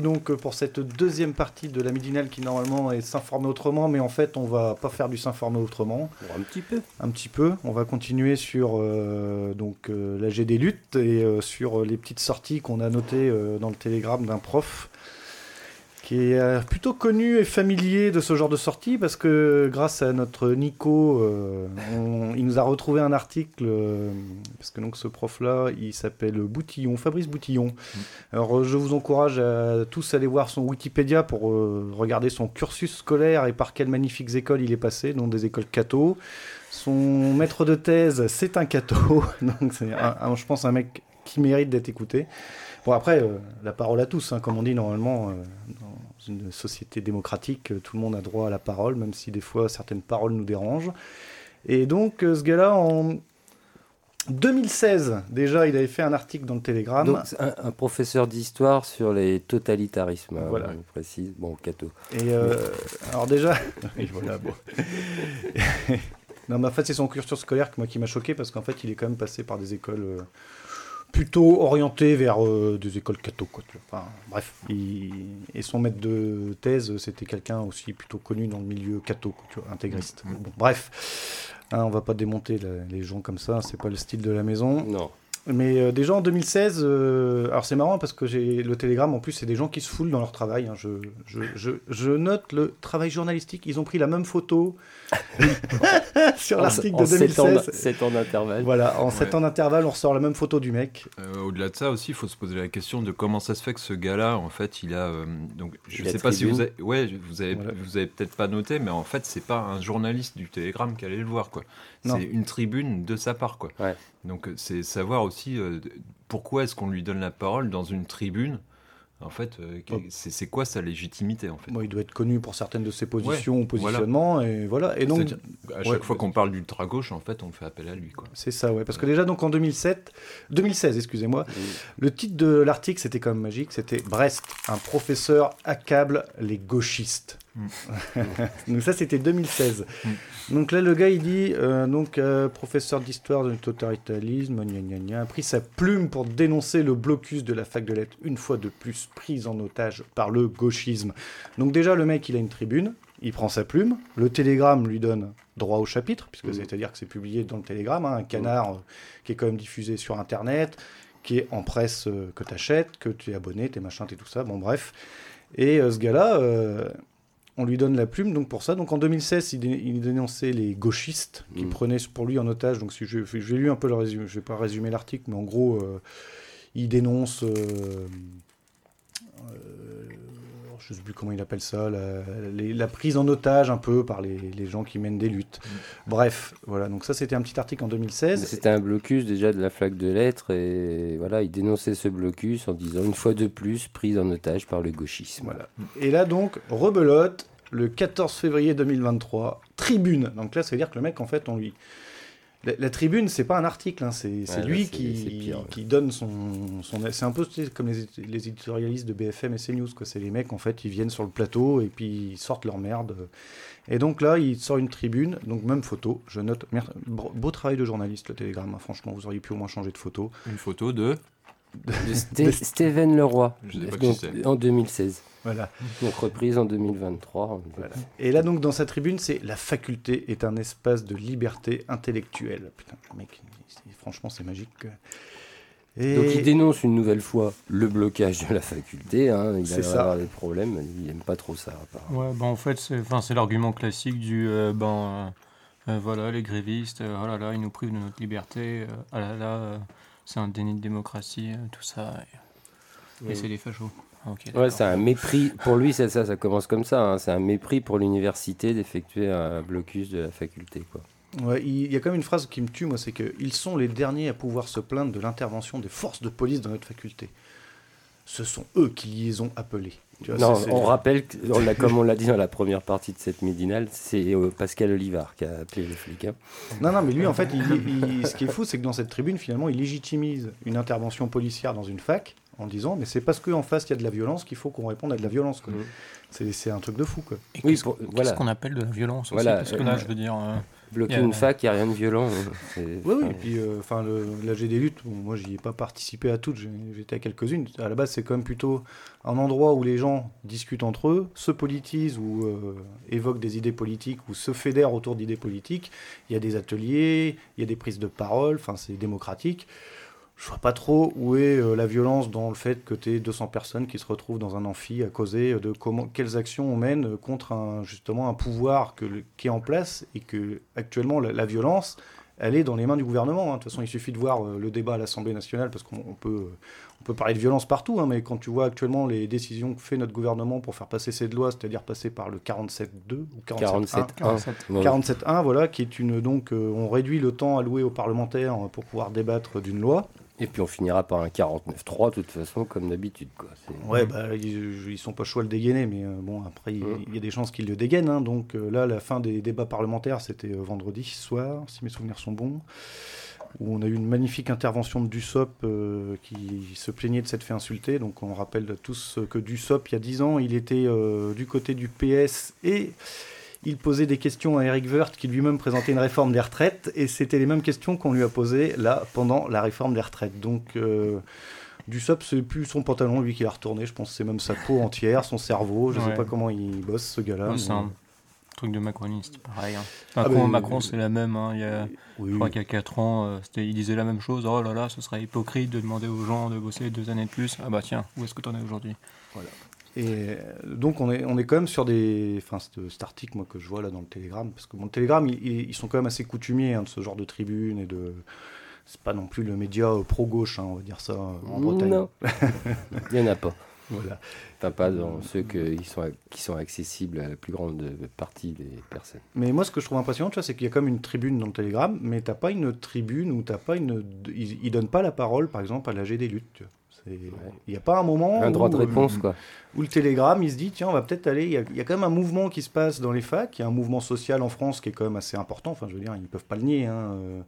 Donc pour cette deuxième partie de la midinale qui normalement est s'informer autrement, mais en fait on va pas faire du s'informer autrement. Un petit peu. Un petit peu. On va continuer sur euh, donc euh, l'AG des luttes et euh, sur les petites sorties qu'on a notées euh, dans le télégramme d'un prof qui est euh, plutôt connu et familier de ce genre de sortie parce que grâce à notre Nico, euh, on- il nous a retrouvé un article euh, parce que donc ce prof-là, il s'appelle Boutillon, Fabrice Boutillon. Alors euh, je vous encourage à tous aller voir son Wikipédia pour euh, regarder son cursus scolaire et par quelles magnifiques écoles il est passé, dont des écoles catho. Son maître de thèse, c'est un catho, donc c'est je pense un mec qui mérite d'être écouté. Bon après, la parole à tous, hein, comme on dit normalement, une société démocratique, euh, tout le monde a droit à la parole, même si des fois certaines paroles nous dérangent. Et donc euh, ce gars-là, en 2016, déjà, il avait fait un article dans le Télégramme. Donc, un, un professeur d'histoire sur les totalitarismes, hein, Voilà. on précise. Bon, Cato. Et euh, alors déjà, et voilà, bon. non, mais en fait, c'est son cursus scolaire moi qui m'a choqué parce qu'en fait, il est quand même passé par des écoles euh, plutôt orientées vers euh, des écoles catho, quoi. tu vois. Enfin, bref, il- et son maître de thèse, c'était quelqu'un aussi plutôt connu dans le milieu catho, quoi, tu vois, intégriste. Mm. Bon, bref, Hein, on va pas démonter la- les gens comme ça, c'est pas le style de la maison. Non. Mais euh, déjà en 2016, euh, alors c'est marrant parce que j'ai le télégramme en plus, c'est des gens qui se foulent dans leur travail. hein. Je, je, je, je note le travail journalistique. Ils ont pris la même photo sur l'article de sept ans 2016. d- sept ans d'intervalle. Voilà, en Ouais. 7 ans d'intervalle, on ressort la même photo du mec. Euh, Au-delà de ça aussi, il faut se poser la question de comment ça se fait que ce gars-là, en fait, il a. euh, donc, je a sais pas si vous tribune. avez, ouais, vous avez, Voilà. vous avez peut-être pas noté, mais en fait, c'est pas un journaliste du Télégramme qui allait le voir, quoi. Non. C'est une tribune de sa part, quoi. Ouais. Donc, euh, c'est savoir aussi euh, pourquoi est-ce qu'on lui donne la parole dans une tribune. En fait, euh, Oh. c'est quoi sa légitimité, en fait il doit être connu pour certaines de ses positions ou voilà. positionnements. Et voilà. Et donc, à chaque Ouais, fois qu'on parle d'ultra gauche, en fait, on fait appel à lui, quoi. c'est ça, ouais. Parce que déjà, donc en 2007, 2016, excusez-moi, le titre de l'article, c'était quand même magique. C'était Brest, un professeur accable les gauchistes. Mm. donc ça, c'était 2016. Mm. Donc là, le gars, il dit, euh, donc euh, professeur d'histoire du totalitarisme, gna gna gna, a pris sa plume pour dénoncer le blocus de la fac de lettres, une fois de plus prise en otage par le gauchisme. Donc déjà, le mec, il a une tribune, il prend sa plume, le télégramme lui donne droit au chapitre, puisque Mhm. c'est-à-dire que c'est publié dans le télégramme, hein, un canard euh, qui est quand même diffusé sur Internet, qui est en presse que tu achètes, que tu es abonné, tes machins, t'es tout ça, bon bref. Et ce gars-là, on lui donne la plume donc pour ça. Donc en 2016, il, dé- il dénonçait les gauchistes qui Mhm. prenaient pour lui en otage. Donc si je, j'ai lu un peu le résumé, je vais pas résumer l'article, mais en gros, euh, il dénonce. euh, euh, je sais plus comment il appelle ça, la, les- la prise en otage un peu par les, les gens qui mènent des luttes. Bref, voilà, donc ça c'était un petit article en Mais 2016. C'était un blocus déjà de la flaque de lettres et voilà, il dénonçait ce blocus en disant une fois de plus prise en otage par le gauchisme. Voilà. Et là donc, rebelote, le 14 février 2023, tribune. Donc là, ça veut dire que le mec, en fait, on lui... La, la tribune, c'est pas un article, hein, c'est Ouais, lui qui, c'est pire, ouais. qui donne son... son c'est un peu tu sais, comme les, les éditorialistes de BFM et CNews, quoi. C'est les mecs, en fait, ils viennent sur le plateau et puis ils sortent leur merde. Et donc là, il sort une tribune, donc même photo, je note... Merde, beau beau travail de journaliste, le Télégramme, hein, franchement, vous auriez pu au moins changer de photo. Une photo de. De Steven Leroy, Je sais pas donc, qui c'est. en 2016. Voilà. Donc reprise en 2023. Voilà. Et là, donc, dans sa tribune, c'est La faculté est un espace de liberté intellectuelle. Putain, le mec, franchement, c'est magique. Et... Donc il dénonce une nouvelle fois le blocage de la faculté. hein. Il C'est va ça. avoir des problèmes. Il aime pas trop ça. Ouais, bah en fait, c'est enfin, c'est l'argument classique du euh, ben, euh, euh, voilà, les grévistes, oh là là, ils nous privent de notre liberté, ah là là, euh, c'est un déni de démocratie, euh, tout ça. Et c'est des fachos. Ah, Ouais, c'est un mépris. Pour lui, c'est ça, ça commence comme ça. hein. C'est un mépris pour l'université d'effectuer un blocus de la faculté. Quoi. Ouais, il il y a quand même une phrase qui me tue, moi, c'est qu'ils sont les derniers à pouvoir se plaindre de l'intervention des forces de police dans notre faculté. Ce sont eux qui les ont appelés. Tu vois, non, c'est- c'est- on rappelle, on l'a- comme on l'a dit dans la première partie de cette midinale, c'est euh, Pascal Olivard qui a appelé les flics. hein. Non, non, mais lui, en fait, il- il- ce qui est fou, c'est que dans cette tribune, finalement, il légitimise une intervention policière dans une fac en disant, mais c'est parce qu'en face, il y a de la violence qu'il faut qu'on réponde à de la violence. quoi. Mhm. C'est c'est un truc de fou, quoi. Et Oui, qu'est-ce pour- qu'est-ce voilà. qu'on appelle de la violence aussi Voilà, Parce que euh, là, je veux dire. euh, Bloquer une fac, il n'y a rien de violent. hein. Oui, oui, et puis euh, enfin le l'AG des luttes, bon, moi j'y ai pas participé à toutes, j'étais à quelques-unes. À la base, c'est quand même plutôt un endroit où les gens discutent entre eux, se politisent ou euh, évoquent des idées politiques ou se fédèrent autour d'idées politiques. Il y a des ateliers, il y a des prises de parole, enfin c'est démocratique. Je vois pas trop où est euh, la violence dans le fait que tu 200 personnes qui se retrouvent dans un amphi à causer de comment, quelles actions on mène contre un, justement un pouvoir que, qui est en place et que actuellement la, la violence elle est dans les mains du gouvernement. hein. De toute façon, il suffit de voir euh, le débat à l'Assemblée nationale, parce qu'on on peut, euh, on peut parler de violence partout, hein, mais quand tu vois actuellement les décisions que fait notre gouvernement pour faire passer cette loi, c'est-à-dire passer par le 47.2 ou 47.1, 47 1. 47.1, voilà, qui est une donc euh, on réduit le temps alloué aux parlementaires euh, pour pouvoir débattre d'une loi. Et puis on finira par un 49-3, de toute façon, comme d'habitude. quoi. Ouais, bah, ils, ils sont pas choix à le dégainer, mais euh, bon, après, il, Mm. il y a des chances qu'ils le dégainent. hein. donc euh, là, la fin des débats parlementaires, c'était euh, vendredi soir, si mes souvenirs sont bons, où on a eu une magnifique intervention de Dussop euh, qui se plaignait de s'être fait insulter. Donc on rappelle tous que Dussop, il y a 10 ans, il était euh, du côté du PS et il posait des questions à Eric Woerth qui lui-même présentait une réforme des retraites et c'était les mêmes questions qu'on lui a posées là pendant la réforme des retraites. Donc euh, Dussop, c'est plus son pantalon lui qui l'a retourné, je pense que c'est même sa peau entière, son cerveau, je sais Ouais. pas comment il bosse ce gars-là. ouais, c'est mais- un truc de macroniste, pareil. hein. Ah, Macron, Macron c'est la même. hein, il y a, Oui, je crois qu'il y a 4 ans, euh, il disait la même chose. Oh là là, ce serait hypocrite de demander aux gens de bosser deux années de plus. Ah bah tiens, où est-ce que t'en es aujourd'hui? Et euh, donc on est, on est quand même sur des... Enfin, cet, cet article moi, que je vois là dans le Télégramme, parce que mon Télégramme, ils, ils- sont quand même assez coutumiers hein, de ce genre de tribune et de... C'est pas non plus le média euh, pro-gauche, hein, on va dire ça, euh, en Bretagne. Non, il n'y en a pas. Voilà. Enfin, pas dans ceux que- qui sont, qui sont accessibles à la plus grande partie des personnes. Mais moi, ce que je trouve impressionnant, tu vois, c'est qu'il y a comme une tribune dans le Télégramme, mais t'as pas une tribune où t'as pas une... Ils, ils donnent pas la parole, par exemple, à l'AG des luttes. tu vois. Il n'y a pas un moment Un droit où, de euh, réponse, quoi. où le Télégramme, il se dit, tiens, on va peut-être aller. Il y, a, il y a quand même un mouvement qui se passe dans les facs. Il y a un mouvement social en France qui est quand même assez important. Enfin, je veux dire, ils ne peuvent pas le nier. hein, euh,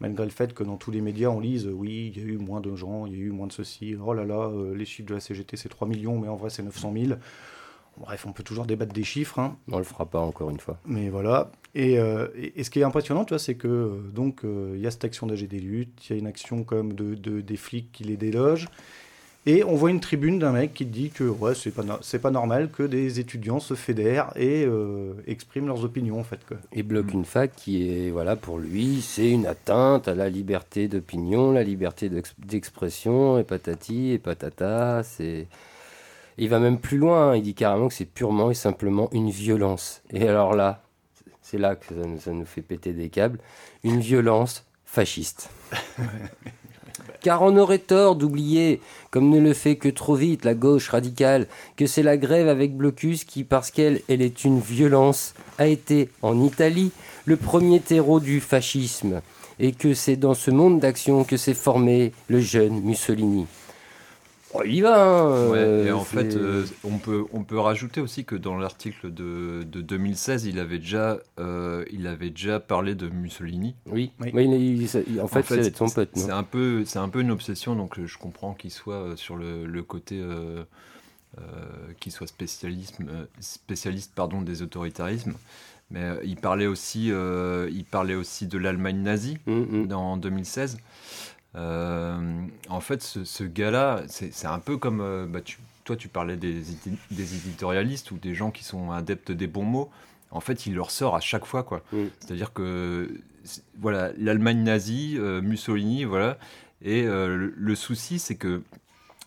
malgré le fait que dans tous les médias, on lise, euh, oui, il y a eu moins de gens, il y a eu moins de ceci. Oh là là, euh, les chiffres de la CGT, c'est 3 millions, mais en vrai, c'est 900 000. Bref, on peut toujours débattre des chiffres. hein. On le fera pas encore une fois. Mais voilà. Et, euh, et- et ce qui est impressionnant, tu vois, c'est que donc euh, il y a cette action d'AG des luttes, il y a une action quand même de, de- des flics qui les délogent. Et on voit une tribune d'un mec qui dit que ouais, c'est pas, no- c'est pas normal que des étudiants se fédèrent et euh, expriment leurs opinions en fait. Quoi. Et bloque une fac qui est, voilà, pour lui, c'est une atteinte à la liberté d'opinion, la liberté d'ex- d'expression, et patati, et patata. C'est... Il va même plus loin, hein, il dit carrément que c'est purement et simplement une violence. Et alors là, c'est là que ça nous, ça nous fait péter des câbles, une violence fasciste. Car on aurait tort d'oublier, comme ne le fait que trop vite la gauche radicale, que c'est la grève avec blocus qui, parce qu'elle elle est une violence, a été en Italie le premier terreau du fascisme, et que c'est dans ce monde d'action que s'est formé le jeune Mussolini. Oh, il y va, hein, Ouais, euh, et en fait, euh, on, peut, on peut rajouter aussi que dans l'article de, de 2016, il avait, déjà, euh, il avait déjà parlé de Mussolini. oui, Oui. Oui, il- en fait, c'est son pote. c'est un peu, c'est un peu une obsession, donc je comprends qu'il soit sur le, le côté, euh, euh, qu'il soit spécialiste, euh, spécialiste pardon, des autoritarismes. Mais euh, il parlait aussi, euh, il parlait aussi de l'Allemagne nazie Hum, hum. en 2016. Euh, en fait, ce, ce gars-là, c'est un peu comme. euh, bah, tu- toi, tu parlais des, édi- des éditorialistes ou des gens qui sont adeptes des bons mots. En fait, il leur sort à chaque fois, quoi. Mm. C'est-à-dire que, voilà, l'Allemagne nazie, euh, Mussolini, voilà. Et euh, le, le souci, c'est que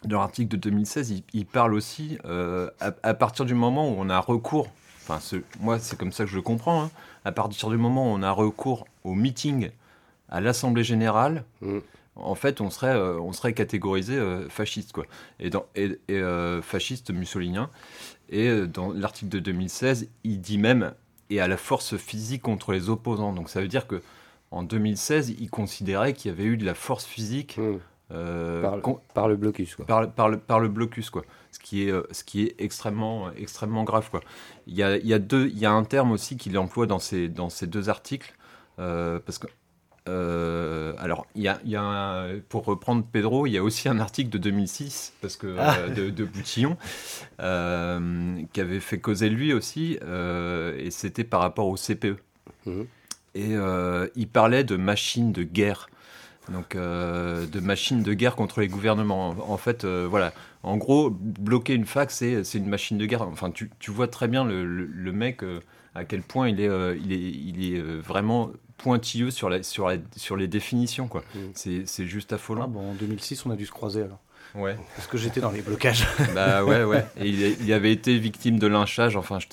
dans l'article de 2016, il, il parle aussi euh, à, à partir du moment où on a recours. Enfin, moi, c'est comme ça que je le comprends. hein, à partir du moment où on a recours au meeting à l'Assemblée générale, Mm. En fait, on serait, on serait catégorisé fasciste, quoi. Et, dans, et, fasciste mussolinien. Et dans l'article de 2016, il dit même et à la force physique contre les opposants. Donc ça veut dire que en 2016, il considérait qu'il y avait eu de la force physique. Mmh. Euh, par, le blocus quoi. Par, par, le, par le blocus quoi ce qui est euh, ce qui est extrêmement extrêmement grave quoi il y a, il y a deux il y a un terme aussi qu'il emploie dans ces dans ces deux articles euh, parce que alors, il y a, y a pour reprendre Pedro, il y a aussi un article de 2006 parce que ah. de, de, Boutillon qui avait fait causer lui aussi, et c'était par rapport au CPE. Mmh. Et il parlait de machines de guerre donc euh, de machines de guerre contre les gouvernements. En fait, euh, voilà. En gros, bloquer une fac, c'est une machine de guerre. Enfin, tu, tu vois très bien le, le, mec euh, à quel point il est, il est, il est vraiment pointilleux sur, la, sur, la, sur les définitions. quoi. Mm. C'est juste affolant. Ah bon, en 2006, on a dû se croiser alors. Ouais. Parce que j'étais dans les blocages. bah ouais, ouais. Et il, il, avait été victime de lynchage. Enfin, je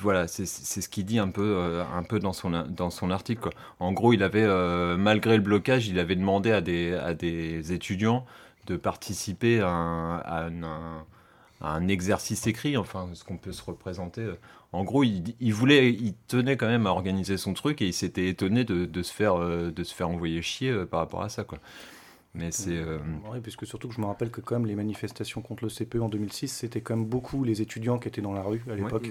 voilà, c'est ce qu'il dit un peu, euh, un peu dans, son, dans son article. En gros, il avait, euh, malgré le blocage, il avait demandé à des, à des étudiants de participer à un, un, exercice écrit, enfin, ce qu'on peut se représenter. En gros, il, il, voulait, il tenait quand même à organiser son truc et il s'était étonné de, de, se faire, euh, de se faire envoyer chier par rapport à ça. Quoi. Mais c'est. Oui, puisque surtout que je me rappelle que, quand même, les manifestations contre le CPE en 2006, c'était quand même beaucoup les étudiants qui étaient dans la rue à l'époque.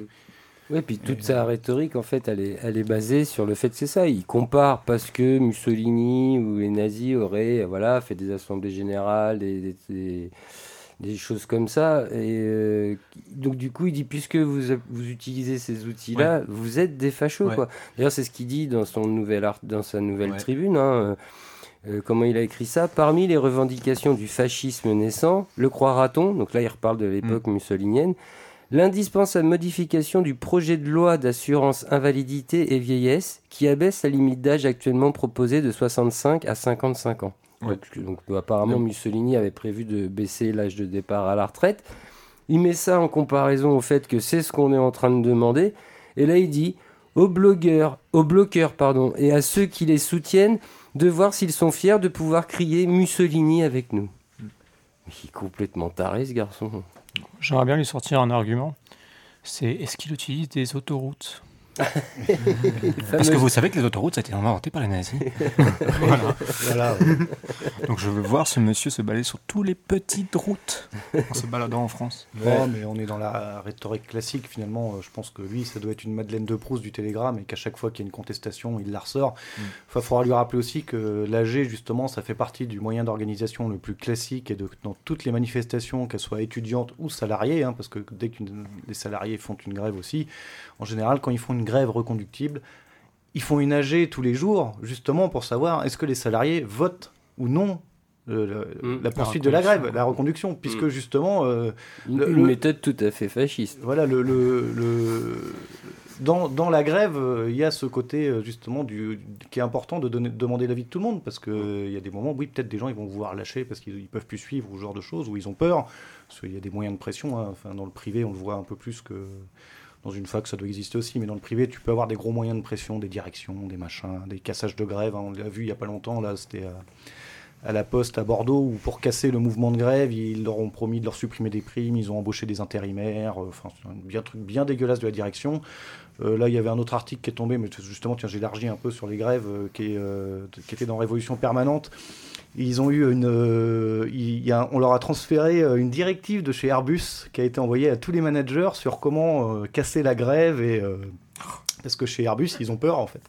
Oui, puis toute sa rhétorique, en fait, elle est, elle est basée sur le fait que c'est ça. Il compare parce que Mussolini ou les nazis auraient voilà, fait des assemblées générales, des, des, choses comme ça. Et euh, donc, du coup, il dit puisque vous, vous utilisez ces outils-là, vous êtes des fachos. quoi. D'ailleurs, c'est ce qu'il dit dans, son nouvel art, dans sa nouvelle tribune. Hein, euh, comment il a écrit ça Parmi les revendications du fascisme naissant, le croira-t-on? Donc là, il reparle de l'époque mm. mussolinienne l'indispensable modification du projet de loi d'assurance invalidité et vieillesse qui abaisse la limite d'âge actuellement proposée de 65 à 55 ans. Donc, apparemment Mussolini avait prévu de baisser l'âge de départ à la retraite. Il met ça en comparaison au fait que c'est ce qu'on est en train de demander. Et là il dit aux blogueurs, aux bloqueurs pardon, et à ceux qui les soutiennent de voir s'ils sont fiers de pouvoir crier Mussolini avec nous. Mm. il est complètement taré ce garçon. J'aimerais bien lui sortir un argument. C'est est-ce qu'il utilise des autoroutes? Parce que vous savez que les autoroutes, ça a été inventé par les nazis. voilà. Donc je veux voir ce monsieur se balader sur toutes les petites routes en se baladant en France. Non, mais on est dans la rhétorique classique finalement. Je pense que lui, ça doit être une Madeleine de Proust du Télégramme et qu'à chaque fois qu'il y a une contestation, il la ressort. Il mm. faudra lui rappeler aussi que l'AG, justement, ça fait partie du moyen d'organisation le plus classique et de, dans toutes les manifestations, qu'elles soient étudiantes ou salariées, hein, parce que dès que les salariés font une grève aussi, en général, quand ils font une grève reconductible, ils font une AG tous les jours, justement pour savoir est-ce que les salariés votent ou non euh, mmh. la poursuite de la grève, la reconduction, puisque mmh. justement... Euh, une, méthode tout à fait fasciste. Voilà, le, le, Dans, dans, la grève, euh, il y a ce côté justement du, qui est important de donner, demander l'avis de tout le monde, parce qu'il il y a des moments, oui, peut-être des gens ils vont vouloir lâcher parce qu'ils peuvent plus suivre, ou ce genre de choses, ou ils ont peur, parce qu'il y a des moyens de pression, hein. enfin, dans le privé on le voit un peu plus que dans une fac, ça doit exister aussi, mais dans le privé, tu peux avoir des gros moyens de pression, des directions, des machins, des cassages de grève. Hein. on l'a vu il n'y a pas longtemps, là, c'était à, la Poste à Bordeaux, où pour casser le mouvement de grève, ils leur ont promis de leur supprimer des primes, ils ont embauché des intérimaires, euh, enfin, c'est un bien, truc bien dégueulasse de la direction. Euh, là, il y avait un autre article qui est tombé, mais justement, tiens, j'élargis un peu sur les grèves, euh, qui était dans Révolution permanente. Ils ont eu une, euh, on leur a transféré euh, une directive de chez Airbus qui a été envoyée à tous les managers sur comment euh, casser la grève et parce que chez Airbus ils ont peur en fait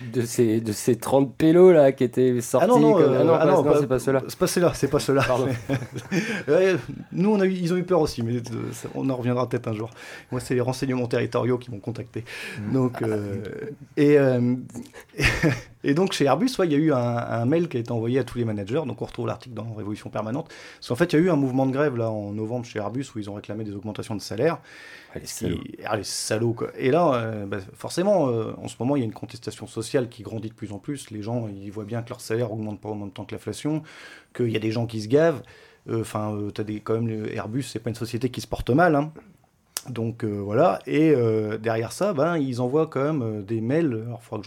de ces, de ces 30 pélos là qui étaient sortis. Ah non, non, euh, ah non, ah c'est pas cela. C'est pas cela, c'est pas cela. Nous, on a eu, ils ont eu peur aussi, mais euh, on en reviendra peut-être un jour. Moi, c'est les renseignements territoriaux qui m'ont contacté. Mm. Donc, euh, et, et donc, chez Airbus, il y a eu un, mail qui a été envoyé à tous les managers. Donc, on retrouve l'article dans Révolution Permanente. Parce qu'en fait, il y a eu un mouvement de grève là en novembre chez Airbus où ils ont réclamé des augmentations de salaire. Les salauds. Ah, les salauds quoi. Et là, bah, forcément, en ce moment, il y a une contestation sociale qui grandit de plus en plus. Les gens, ils voient bien que leur salaire augmente pas en même temps que l'inflation, qu'il y a des gens qui se gavent. Euh, enfin, euh, tu as des, quand même, Airbus, c'est pas une société qui se porte mal. Hein. Donc euh, voilà, et euh, derrière ça, ben, ils envoient quand même euh, des mails. Alors,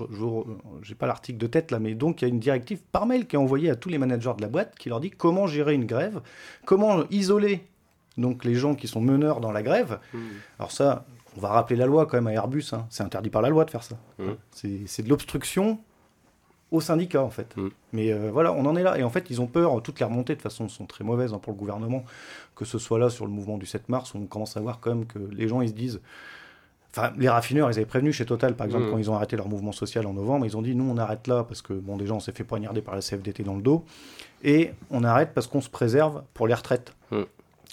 je n'ai pas l'article de tête là, mais donc il y a une directive par mail qui est envoyée à tous les managers de la boîte qui leur dit comment gérer une grève, comment isoler donc les gens qui sont meneurs dans la grève. Mmh. Alors ça, on va rappeler la loi quand même à Airbus, hein. c'est interdit par la loi de faire ça. Mmh. C'est de l'obstruction au syndicat en fait. Mm. Mais euh, voilà, on en est là. Et en fait, ils ont peur. Toutes les remontées, de façon, sont très mauvaises hein, pour le gouvernement. Que ce soit là sur le mouvement du 7 mars, on commence à voir quand même que les gens, ils se disent. Enfin, les raffineurs, ils avaient prévenu chez Total, par exemple, quand ils ont arrêté leur mouvement social en novembre, ils ont dit nous, on arrête là parce que, bon, déjà, on s'est fait poignarder par la CFDT dans le dos. Et on arrête parce qu'on se préserve pour les retraites.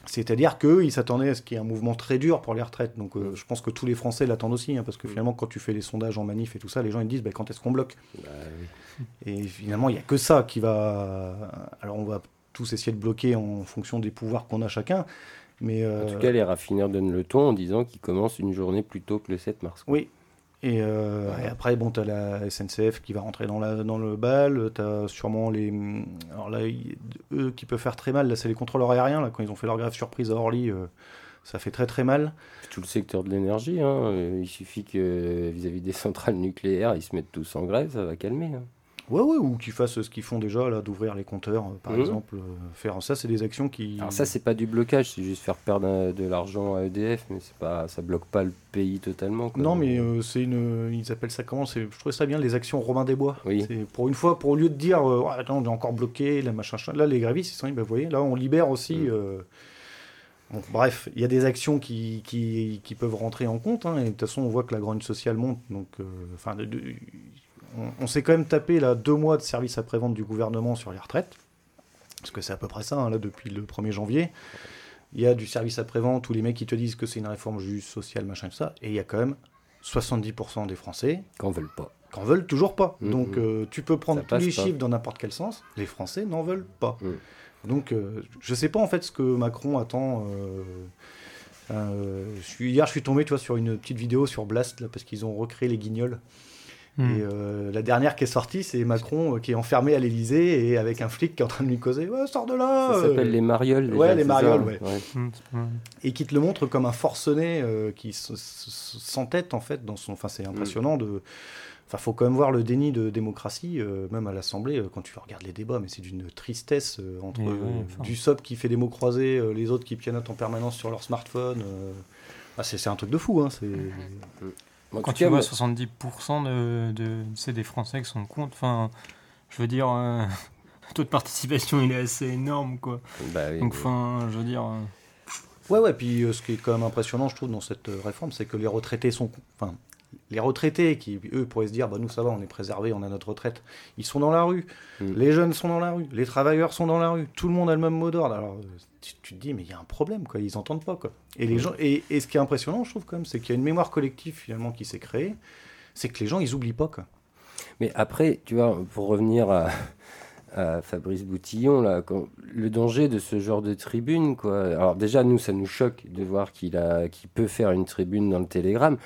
C'est-à-dire qu'ils s'attendaient à ce qu'il y ait un mouvement très dur pour les retraites. Donc euh, je pense que tous les Français l'attendent aussi, hein, parce que finalement, quand tu fais les sondages en manif et tout ça, les gens ils disent bah, quand est-ce qu'on bloque? Bah Et finalement, il n'y a que ça qui va. Alors on va tous essayer de bloquer en fonction des pouvoirs qu'on a chacun. Mais En tout cas, les raffineurs donnent le ton en disant qu'ils commencent une journée plus tôt que le 7 mars. Oui, euh, et, après, bon, tu as la SNCF qui va rentrer dans, la, dans le bal. Tu as sûrement les. Alors là, eux qui peuvent faire très mal, là, c'est les contrôleurs aériens. Là, quand ils ont fait leur grève surprise à Orly, euh, ça fait très très mal. Tout le secteur de l'énergie. Hein. Euh, il suffit que vis-à-vis des centrales nucléaires, ils se mettent tous en grève, ça va calmer. Hein. Ouais, ouais, ou qu'ils fassent ce qu'ils font déjà, là, d'ouvrir les compteurs, euh, par exemple. Euh, faire ça, c'est des actions qui. Alors, ça, c'est pas du blocage, c'est juste faire perdre de l'argent à EDF, mais c'est pas, ça bloque pas le pays totalement. Non, mais euh, c'est une. Ils appellent ça comment Je trouvais ça bien, les actions Robin des Bois. Oui. Pour une fois, pour au lieu de dire, attends, on est encore bloqué, la machin, là, les grévistes, ils sont dit, bah, vous voyez, là, on libère aussi. Mhm. bref, il y a des actions qui, qui, qui, peuvent rentrer en compte, hein, et de toute façon, on voit que la grogne sociale monte, donc, enfin, on, s'est quand même tapé là, deux mois de service après-vente du gouvernement sur les retraites, parce que c'est à peu près ça, hein, là, depuis le 1er janvier. Il y a du service après-vente où les mecs qui te disent que c'est une réforme juste, sociale, machin, tout ça, et il y a quand même 70% des Français. Qu'en veulent pas. Qu'en veulent toujours pas. Mmh, Donc. Euh, tu peux prendre tous les chiffres dans n'importe quel sens, les Français n'en veulent pas. Mmh. Donc euh, je sais pas en fait ce que Macron attend. Euh, hier, je suis tombé tu vois, sur une petite vidéo sur Blast, là, parce qu'ils ont recréé les guignols. Hmm. Et euh, la dernière qui est sortie, c'est Macron euh, qui est enfermé à l'Elysée et avec un flic qui est en train de lui causer ouais, Sors de là Ça s'appelle les marioles. ouais, les marioles, ouais. Hmm, et qui te le montre comme un forcené euh, qui s'entête en fait dans son. Enfin, c'est impressionnant de. Enfin, faut quand même voir le déni de démocratie, même à l'Assemblée, quand tu regardes les débats, mais c'est d'une tristesse entre du SOP qui fait des mots croisés, les autres qui pianotent en permanence sur leur smartphone. Ah, c'est un truc de fou. Hein, c'est. Quand tu vois 70% de, de des Français qui sont contre, enfin, je veux dire, euh, le taux de participation il est assez énorme, quoi. Bah Donc, enfin, je veux dire. Euh, ouais, ouais, puis euh, ce qui est quand même impressionnant, je trouve, dans cette réforme, c'est que les retraités sont. Enfin, les retraités qui, eux, pourraient se dire, bah, nous, ça va, on est préservés, on a notre retraite, ils sont dans la rue. Mm. Les jeunes sont dans la rue. Les travailleurs sont dans la rue. Tout le monde a le même mot d'ordre. Alors, tu, te dis, mais il y a un problème, quoi. Ils n'entendent pas, quoi. Et, les gens, et, ce qui est impressionnant, je trouve, quand même, c'est qu'il y a une mémoire collective, finalement, qui s'est créée. C'est que les gens, ils oublient pas, quoi. Mais après, tu vois, pour revenir à, Fabrice Boutillon, là, le danger de ce genre de tribune, quoi. Alors, déjà, nous, ça nous choque de voir qu'il a, qu'il peut faire une tribune dans le Télégramme.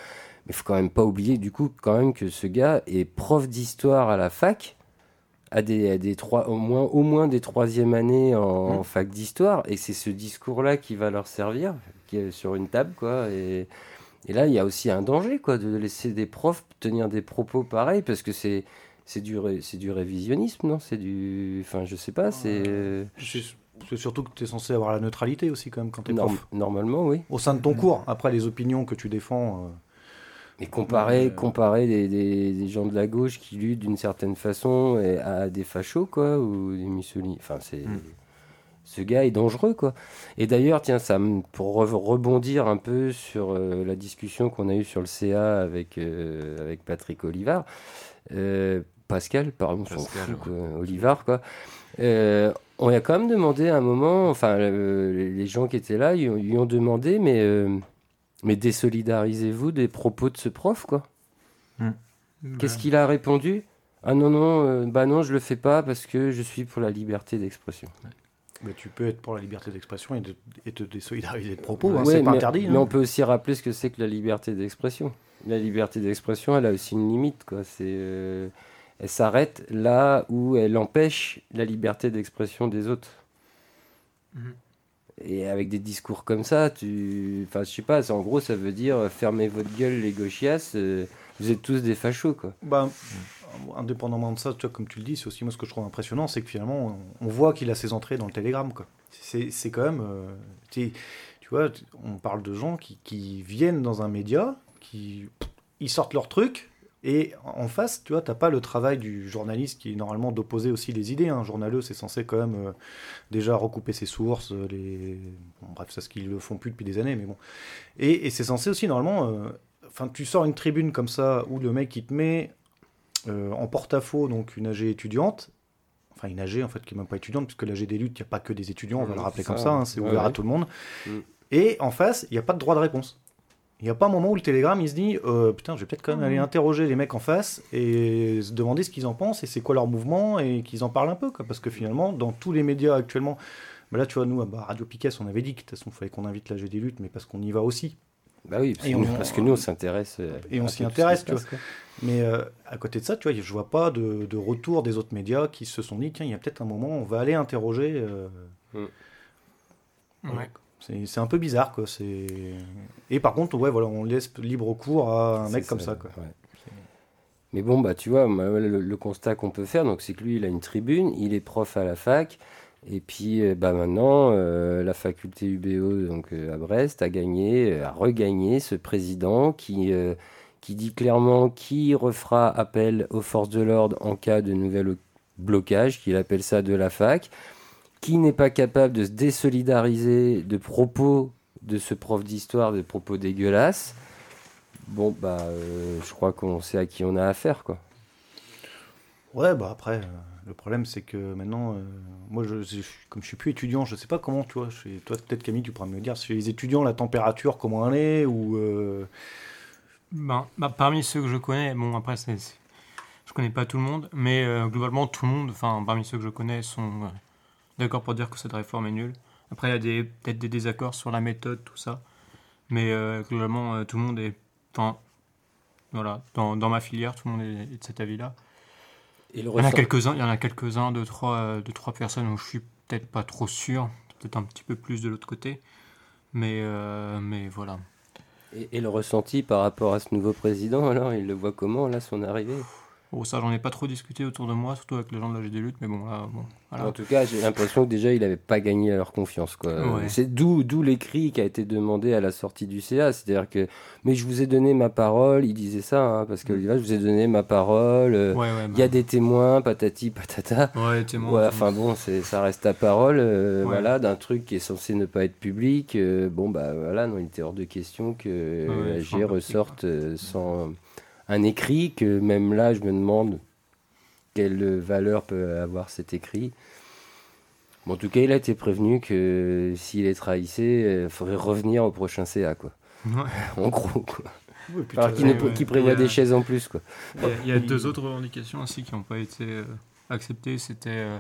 Mais il faut quand même pas oublier, du coup, quand même que ce gars est prof d'histoire à la fac, à des, des trois, au, moins, au moins des troisième années en, mmh. fac d'histoire, et c'est ce discours-là qui va leur servir, qui est sur une table, quoi. Et, et là, il y a aussi un danger, quoi, de laisser des profs tenir des propos pareils, parce que c'est c'est du, c'est du révisionnisme, non? C'est du. Enfin, je sais pas, c'est. C'est surtout que tu es censé avoir la neutralité aussi, quand même, quand tu es prof. Normalement, oui. Au sein de ton cours. Après, les opinions que tu défends. Euh, et comparer, comparer des, des, gens de la gauche qui luttent d'une certaine façon à des fachos, quoi, ou des Mussolini. Enfin, c'est. Hmm. Ce gars est dangereux, quoi. Et d'ailleurs, tiens, ça, pour rebondir un peu sur euh, la discussion qu'on a eue sur le CA avec, euh, avec Patrick Olivard, euh, Pascal, pardon, Pascal, quoi, Olivard, quoi. on a quand même demandé à un moment, enfin, les gens qui étaient là, ils, ils ont demandé, mais mais désolidarisez-vous des propos de ce prof, quoi. Hmm. Qu'est-ce qu'il a répondu? Ah non, non, euh, bah non, je le fais pas parce que je suis pour la liberté d'expression. Mais tu peux être pour la liberté d'expression et, te désolidariser de propos, hein, c'est pas interdit. Mais hein. on peut aussi rappeler ce que c'est que la liberté d'expression. La liberté d'expression, elle a aussi une limite, quoi. C'est, euh, elle s'arrête là où elle empêche la liberté d'expression des autres. Hmm. Et avec des discours comme ça, tu. Enfin, je sais pas, en gros, ça veut dire fermez votre gueule, les gauchias, vous êtes tous des fachos, quoi. Bah, indépendamment de ça, comme tu le dis, c'est aussi moi ce que je trouve impressionnant, c'est que finalement, on, voit qu'il a ses entrées dans le télégramme, quoi. C'est quand même. tu vois, on parle de gens qui, qui viennent dans un média, qui. Ils sortent leur truc, et en face, tu vois, t'as pas le travail du journaliste qui est normalement d'opposer aussi les idées. Un hein. journaleux, c'est censé quand même euh, déjà recouper ses sources, euh, les... bref, c'est ce qu'ils le font plus depuis des années, mais bon. Et, c'est censé aussi normalement, euh, enfin, tu sors une tribune comme ça où le mec il te met en porte-à-faux donc une AG étudiante. Enfin, une AG en fait qui est même pas étudiante, puisque l'AG des luttes, il n'y a pas que des étudiants, on va le rappeler comme ça, hein, c'est ouvert à tout le monde. Mm. Et en face, il n'y a pas de droit de réponse. Il n'y a pas un moment où le télégramme il se dit euh, putain je vais peut-être quand même aller mmh. interroger les mecs en face et se demander ce qu'ils en pensent et c'est quoi leur mouvement et qu'ils en parlent un peu quoi. parce que finalement dans tous les médias actuellement bah là tu vois nous à Radio Piquet on avait dit que de toute façon il fallait qu'on invite la des luttes mais parce qu'on y va aussi bah oui parce, que nous on s'intéresse euh, et on s'y intéresse tu vois mais euh, à côté de ça tu vois je vois pas de, retour des autres médias qui se sont dit tiens il y a peut-être un moment on va aller interroger mmh. ouais. C'est un peu bizarre, quoi. Et par contre, ouais, voilà, on laisse libre cours à un mec comme ça, quoi. Mais bon, bah, tu vois, le, constat qu'on peut faire, donc, c'est que lui, il a une tribune, il est prof à la fac, et puis, euh, bah, maintenant, euh, la faculté UBO, donc, euh, à Brest, a gagné, a regagné ce président qui, qui dit clairement qui refera appel aux forces de l'ordre en cas de nouvel blocage, qu'il appelle ça de la fac qui n'est pas capable de se désolidariser de propos de ce prof d'histoire, de propos dégueulasses, bon, bah, euh, je crois qu'on sait à qui on a affaire, quoi. Ouais, bah après, euh, le problème, c'est que maintenant, euh, moi, je, comme je suis plus étudiant, je sais pas comment, tu vois, toi, peut-être Camille, tu pourras me dire, chez les étudiants, la température, comment elle est, ou... Ben, bah, parmi ceux que je connais, bon, après, c'est, je connais pas tout le monde, mais globalement, tout le monde, enfin, parmi ceux que je connais, sont d'accord pour dire que cette réforme est nulle. Après, il y a peut-être des désaccords sur la méthode, tout ça. Mais euh, globalement, euh, tout le monde est. Enfin, voilà, dans, dans, ma filière, tout le monde est, de cet avis-là. Il y en a quelques-uns, il y en a quelques-uns, deux, trois, deux, trois personnes où je suis peut-être pas trop sûr, peut-être un petit peu plus de l'autre côté. Mais, euh, mais voilà. Et, et, le ressenti par rapport à ce nouveau président, alors, il le voit comment, là, son arrivée? Bon, ça, j'en ai pas trop discuté autour de moi, surtout avec les gens de l'âge des luttes, mais bon, là, bon. En tout cas, j'ai l'impression que déjà, il n'avait pas gagné à leur confiance, quoi. C'est d'où, d'où l'écrit qui a été demandé à la sortie du CA, c'est-à-dire que, mais je vous ai donné ma parole, il disait ça, hein, parce que mm. je vous ai donné ma parole, euh, il y a bah. des témoins, patati, patata. Ouais, témoins. enfin bon, c'est, ça reste ta parole, euh, voilà, d'un truc qui est censé ne pas être public. Euh, bon, bah voilà, non, il était hors de question que la ressorte sans un écrit que même là, je me demande quelle valeur peut avoir cet écrit. Bon, en tout cas, il a été prévenu que s'il est trahissé, il faudrait revenir au prochain CA, quoi. en gros, quoi. Alors qu'il prévoit des chaises en plus, quoi. Il y a, deux autres revendications aussi qui n'ont pas été euh, acceptées. C'était euh,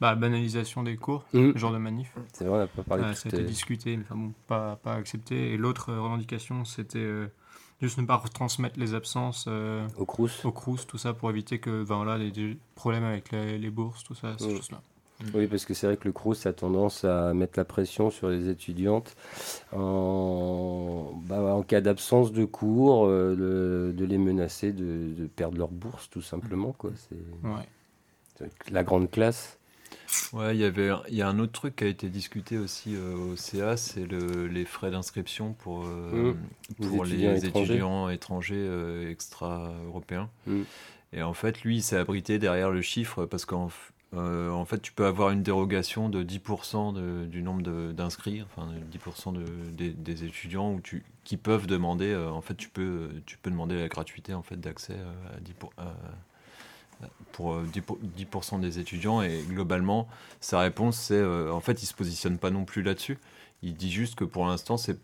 bah, la banalisation des cours, mmh. genre de manif. C'est vrai, on n'a pas parlé de Ça a été discuté, mais bon, pas, pas accepté. Et l'autre revendication, c'était euh, Juste ne pas retransmettre les absences euh, au CRUS. Au CRUS, tout ça, pour éviter que ben, voilà, les, problèmes avec les, bourses, tout ça, ces mm. choses-là. Mm. Oui, parce que c'est vrai que le CRUS a tendance à mettre la pression sur les étudiantes en, bah, en cas d'absence de cours, euh, de, les menacer de, perdre leur bourse, tout simplement. Quoi. C'est, ouais. la grande classe. Ouais, il y avait, il y a un autre truc qui a été discuté aussi euh, au CA, c'est le, les frais d'inscription pour, euh, mmh. pour les, étudiants étrangers, euh, extra-européens. Mmh. Et en fait, lui, il s'est abrité derrière le chiffre parce qu'en en fait, tu peux avoir une dérogation de 10% du nombre d'inscrits, enfin 10% de, des, des, étudiants où tu, qui peuvent demander, en fait, tu peux, tu peux demander la gratuité en fait, d'accès à 10%. à, pour 10%, euh, des étudiants et globalement sa réponse c'est euh, en fait il se positionne pas non plus là-dessus. Il dit juste que pour l'instant c'est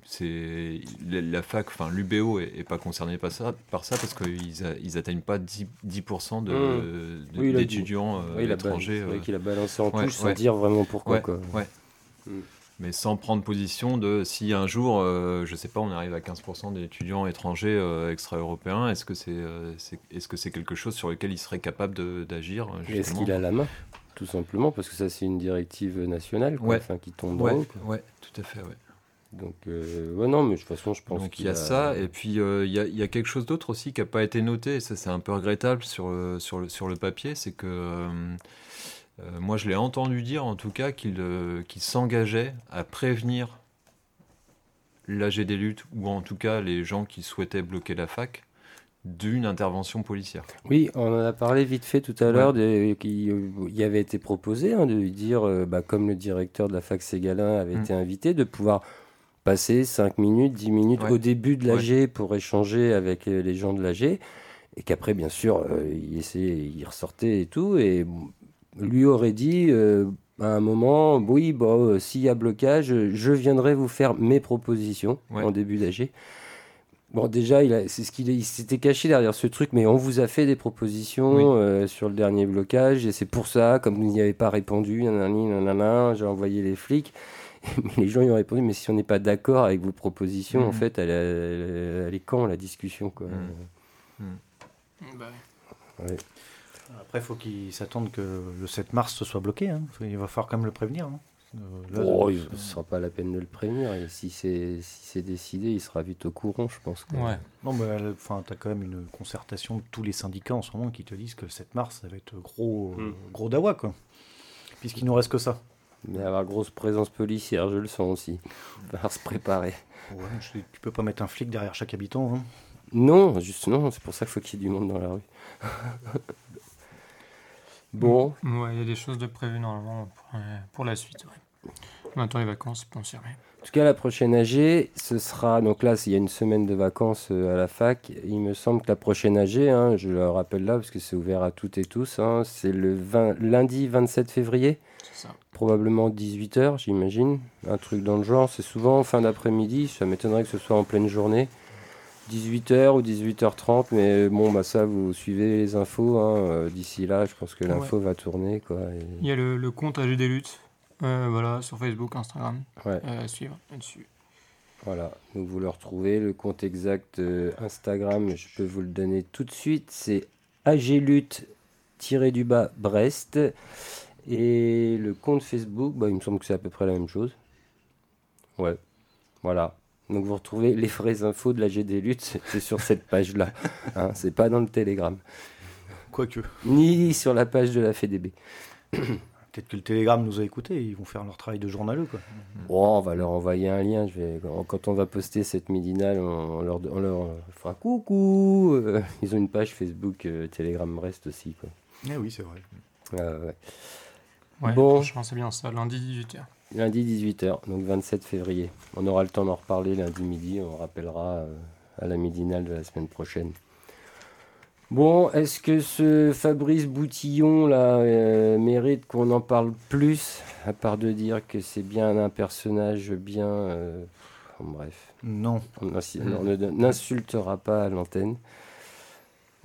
la fac enfin l'UBO est, pas concerné par ça par ça parce qu'ils ils atteignent pas 10%, 10 d'étudiants étrangers c'est vrai qu'il a balancé en touche sans dire vraiment pourquoi quoi. Mm mais sans prendre position de si un jour, euh, je sais pas, on arrive à 15% d'étudiants étrangers euh, extra-européens, est-ce que c'est euh, est, -ce que quelque chose sur lequel il serait capable d'agir Est-ce qu'il a la main tout simplement, parce que ça, c'est une directive nationale quoi, enfin, qui tombe ouais, haut. Ouais, tout à fait, ouais. Donc, euh, ouais, non, mais de toute façon, je pense qu'il y a, ça. Et puis, euh, il, y a, il, y a, quelque chose d'autre aussi qui n'a pas été noté, et ça, c'est un peu regrettable sur, le, sur, le, sur le papier, c'est que euh, moi, je l'ai entendu dire, en tout cas, qu'il s'engageait à prévenir l'AG des luttes, ou en tout cas les gens qui souhaitaient bloquer la fac, d'une intervention policière. Oui, on en a parlé vite fait tout à l'heure, qui y avait été proposé hein, de dire, bah, comme le directeur de la fac Ségalin avait mm. été invité, de pouvoir passer 5 minutes, 10 minutes au début de l'AG pour échanger avec euh, les gens de l'AG. Et qu'après, bien sûr, euh, il, essayait, il ressortait et tout. Et lui aurait dit euh, à un moment Oui, bon, s'il y a blocage, je viendrai vous faire mes propositions en début d'AG. Bon, déjà, c'est ce qu'il s'était caché derrière ce truc, mais on vous a fait des propositions sur le dernier blocage, et c'est pour ça, comme vous n'y avez pas répondu, j'ai envoyé les flics. mais les gens y ont répondu, mais si on n'est pas d'accord avec vos propositions, en mhm. fait, elle, est quand la discussion quoi. Mhm. Mhm. Bah Après, il faut qu'ils s'attendent que le 7 mars ce soit bloqué. Hein. Il va falloir quand même le prévenir. Hein. Euh, oh, ce ne sera pas la peine de le prévenir. Et si c'est si décidé, il sera vite au courant, je pense. Ouais. Non, mais enfin, tu as quand même une concertation de tous les syndicats en ce moment qui te disent que le 7 mars, ça va être gros, mm. gros dawa, quoi. Puisqu'il nous reste que ça. Mais avoir grosse présence policière, je le sens aussi. Il va se préparer. Ouais, je, tu peux pas mettre un flic derrière chaque habitant. Hein. Non, juste non, c'est pour ça qu'il faut qu'il y ait du monde dans la rue. bon. Ouais, il y a des choses de prévues normalement pour, la suite. Ouais. Maintenant les vacances, on s'y En tout cas, la prochaine AG, ce sera. Donc là, il y a une semaine de vacances euh, à la fac. Il me semble que la prochaine AG, hein, je le rappelle là parce que c'est ouvert à toutes et tous, hein, c'est le 20, lundi 27 février. Ça probablement 18h, j'imagine. Un truc dans le genre. C'est souvent en fin d'après-midi. Ça m'étonnerait que ce soit en pleine journée. 18h ou 18h30, mais bon, bah ça, vous suivez les infos. Hein. Euh, d'ici là, je pense que l'info va tourner. Quoi, Il y a le, compte AG des luttes, euh, voilà, sur Facebook, Instagram. Ouais. Euh, suivre là-dessus. Voilà, donc vous le retrouvez. Le compte exact Instagram, je peux vous le donner tout de suite. C'est AGLutte-du-bas Brest. Et le compte Facebook, bah, il me semble que c'est à peu près la même chose. Ouais, voilà. Donc vous retrouvez les vraies infos de la GD Lutte, c'est sur cette page-là. Hein, c'est pas dans le Télégramme. Quoique. Ni sur la page de la FEDB. Peut-être que le Télégramme nous a écoutés, ils vont faire leur travail de journaleux. Quoi. Bon, on va leur envoyer un lien. Je vais, quand on va poster cette midinale, on, leur, on leur, fera coucou. Euh, ils ont une page Facebook euh, Télégramme Brest aussi. Quoi. Eh oui, c'est vrai. ouais. Ouais, bon. franchement, c'est bien ça, lundi 18h. Lundi 18h, donc 27 février. On aura le temps d'en reparler lundi midi, on rappellera euh, à la midinale de la semaine prochaine. Bon, est-ce que ce Fabrice Boutillon là euh, mérite qu'on en parle plus, à part de dire que c'est bien un personnage bien. Euh, bref. Non. On n'insultera pas à l'antenne.